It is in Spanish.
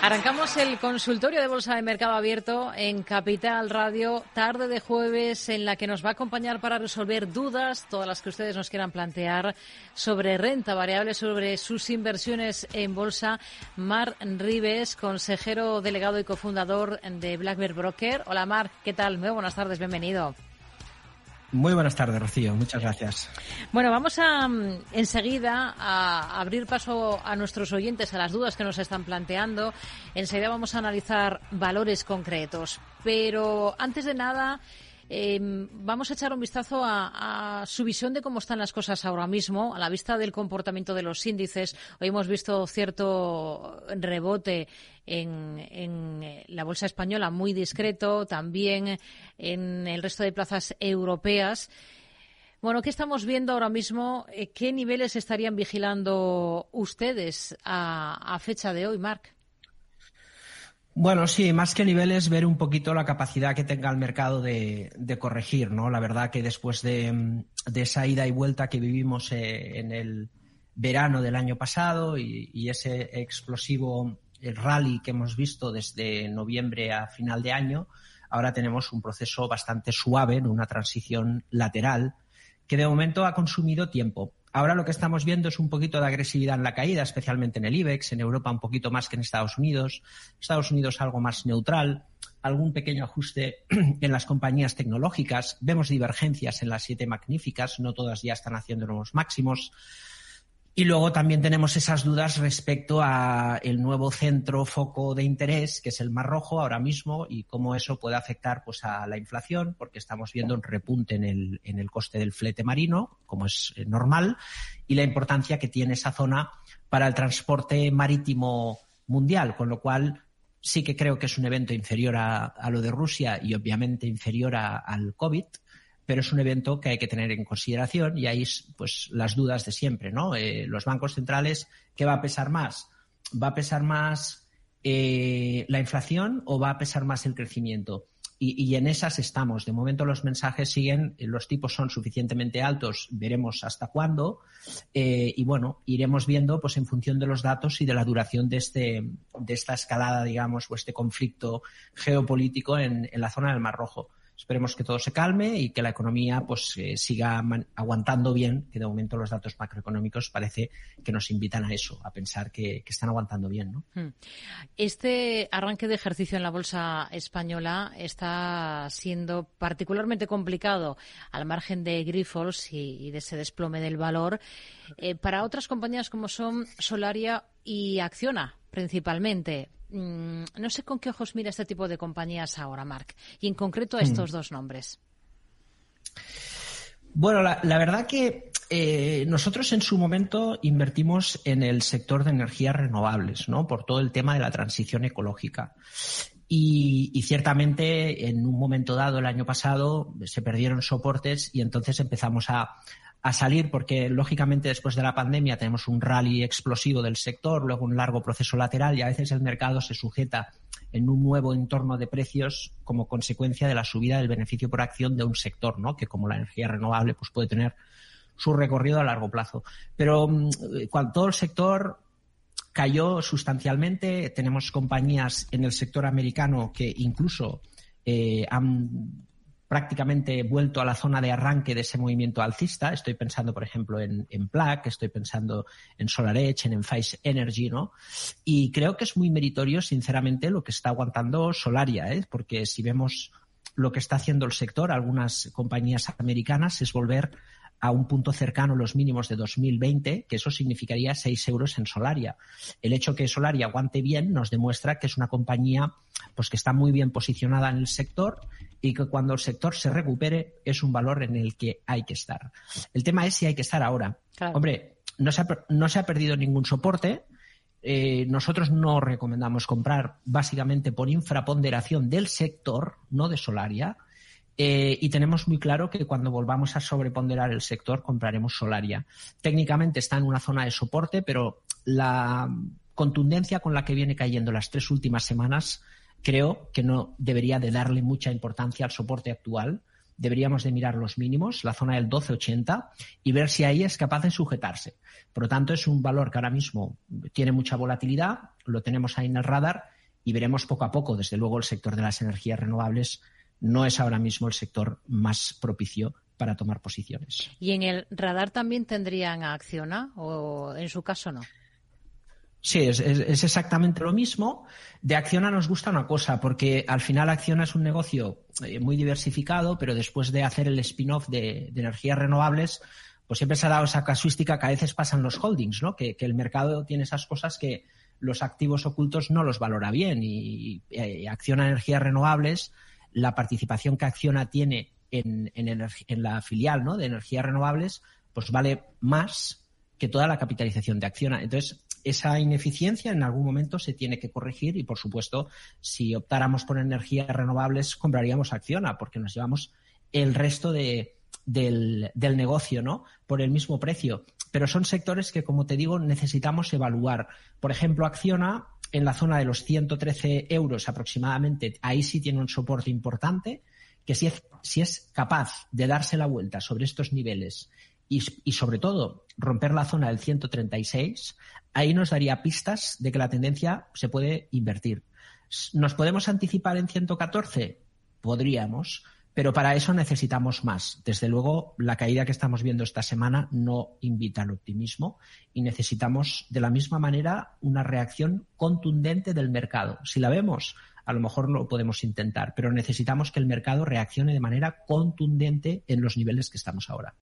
Arrancamos el consultorio de Bolsa de Mercado Abierto en Capital Radio, tarde de jueves, en la que nos va a acompañar para resolver dudas, todas las que ustedes nos quieran plantear, sobre renta variable, sobre sus inversiones en bolsa. Mar Rives, consejero delegado y cofundador de Black Broker. Hola Mar, ¿qué tal? Muy buenas tardes, bienvenido. Muy buenas tardes, Rocío. Muchas gracias. Bueno, vamos a mm, enseguida a abrir paso a nuestros oyentes a las dudas que nos están planteando. Enseguida vamos a analizar valores concretos. Pero antes de nada, Em, vamos a echar un vistazo a, su visión de cómo están las cosas ahora mismo, a la vista del comportamiento de los índices. Hoy hemos visto cierto rebote en, la bolsa española muy discreto, también en el resto de plazas europeas. Bueno, ¿qué estamos viendo ahora mismo? Eh, ¿Qué niveles estarían vigilando ustedes a, a fecha de hoy, Marc? Bueno, sí, más que niveles, ver un poquito la capacidad que tenga el mercado de, corregir, ¿no? La verdad que después de, esa ida y vuelta que vivimos eh, en el verano del año pasado y, ese explosivo rally que hemos visto desde noviembre a final de año, ahora tenemos un proceso bastante suave, una transición lateral, que de momento ha consumido tiempo. Ahora lo que estamos viendo es un poquito de agresividad en la caída, especialmente en el IBEX, en Europa un poquito más que en Estados Unidos, Estados Unidos algo más neutral, algún pequeño ajuste en las compañías tecnológicas, vemos divergencias en las siete magníficas, no todas ya están haciendo nuevos máximos. Y luego también tenemos esas dudas respecto a el nuevo centro foco de interés, que es el Mar Rojo ahora mismo, y cómo eso puede afectar pues, a la inflación, porque estamos viendo un repunte en el, en el coste del flete marino, como es eh, normal, y la importancia que tiene esa zona para el transporte marítimo mundial, con lo cual sí que creo que es un evento inferior a, a lo de Rusia y obviamente inferior al COVID pero es un evento que hay que tener en consideración y ahí pues las dudas de siempre, ¿no? Eh, los bancos centrales, ¿qué va a pesar más? ¿Va a pesar más eh, la inflación o va a pesar más el crecimiento? Y, en esas estamos. De momento los mensajes siguen, los tipos son suficientemente altos, veremos hasta cuándo. Eh, y bueno, iremos viendo pues en función de los datos y de la duración de, este, de esta escalada, digamos, o este conflicto geopolítico en la zona del Mar Rojo. Esperemos que todo se calme y que la economía pues eh, siga aguantando bien, que de momento los datos macroeconómicos parece que nos invitan a eso, a pensar que, están aguantando bien. ¿no? Hmm. Este arranque de ejercicio en la bolsa española está siendo particularmente complicado al margen de Grifols y, de ese desplome del valor eh, para otras compañías como son Solaria y Acciona principalmente. Mm, no sé con qué ojos mira este tipo de compañías ahora, Marc, y en concreto a estos mm. dos nombres. Bueno, la, verdad que eh, nosotros en su momento invertimos en el sector de energías renovables, ¿no? Por todo el tema de la transición ecológica. y, ciertamente en un momento dado el año pasado se perdieron soportes y entonces empezamos a, a salir porque lógicamente después de la pandemia tenemos un rally explosivo del sector, luego un largo proceso lateral y a veces el mercado se sujeta en un nuevo entorno de precios como consecuencia de la subida del beneficio por acción de un sector, ¿no? Que como la energía renovable pues puede tener su recorrido a largo plazo. Pero mm, cuando todo el sector cayó sustancialmente, tenemos compañías en el sector americano que incluso eh, han prácticamente vuelto a la zona de arranque de ese movimiento alcista. Estoy pensando, por ejemplo, en, en estoy pensando en SolarEdge, en Enphase Energy, ¿no? Y creo que es muy meritorio, sinceramente, lo que está aguantando Solaria, ¿eh? Porque si vemos lo que está haciendo el sector, algunas compañías americanas, es volver a un punto cercano a los mínimos de 2020, que eso significaría 6 euros en Solaria. El hecho que Solaria aguante bien nos demuestra que es una compañía pues que está muy bien posicionada en el sector y que cuando el sector se recupere es un valor en el que hay que estar. El tema es si hay que estar ahora. Hombre, no se, ha, no se ha perdido ningún soporte. Eh, nosotros no recomendamos comprar básicamente por infraponderación del sector, no de Solaria. Eh, y tenemos muy claro que cuando volvamos a sobreponderar el sector, compraremos Solaria. Técnicamente está en una zona de soporte, pero la contundencia con la que viene cayendo las tres últimas semanas creo que no debería de darle mucha importancia al soporte actual deberíamos de mirar los mínimos, la zona del 1280, y ver si ahí es capaz de sujetarse. Por lo tanto, es un valor que ahora mismo tiene mucha volatilidad, lo tenemos ahí en el radar y veremos poco a poco. Desde luego, el sector de las energías renovables no es ahora mismo el sector más propicio para tomar posiciones. ¿Y en el radar también tendrían a Acciona o en su caso no? Sí, es, exactamente lo mismo. De Acciona nos gusta una cosa, porque al final Acciona es un negocio eh, muy diversificado, pero después de hacer el spin-off de, energías renovables, pues siempre se ha dado esa casuística que a veces pasan los holdings, ¿no? Que, el mercado tiene esas cosas que los activos ocultos no los valora bien. Y, eh, Acciona Energías Renovables, la participación que Acciona tiene en, en la filial ¿no? de energías renovables, pues vale más que toda la capitalización de Acciona. Entonces, esa ineficiencia en algún momento se tiene que corregir y, por supuesto, si optáramos por energías renovables, compraríamos Acciona porque nos llevamos el resto de, del, del, negocio, ¿no? Por el mismo precio. Pero son sectores que, como te digo, necesitamos evaluar. Por ejemplo, Acciona, en la zona de los 113 euros aproximadamente, ahí sí tiene un soporte importante, que si es, si es capaz de darse la vuelta sobre estos niveles y, y, sobre todo romper la zona del 136, ahí nos daría pistas de que la tendencia se puede invertir. ¿Nos podemos anticipar en 114? Podríamos, pero para eso necesitamos más. Desde luego, la caída que estamos viendo esta semana no invita al optimismo y necesitamos, de la misma manera, una reacción contundente del mercado. Si la vemos, a lo mejor lo podemos intentar, pero necesitamos que el mercado reaccione de manera contundente en los niveles que estamos ahora.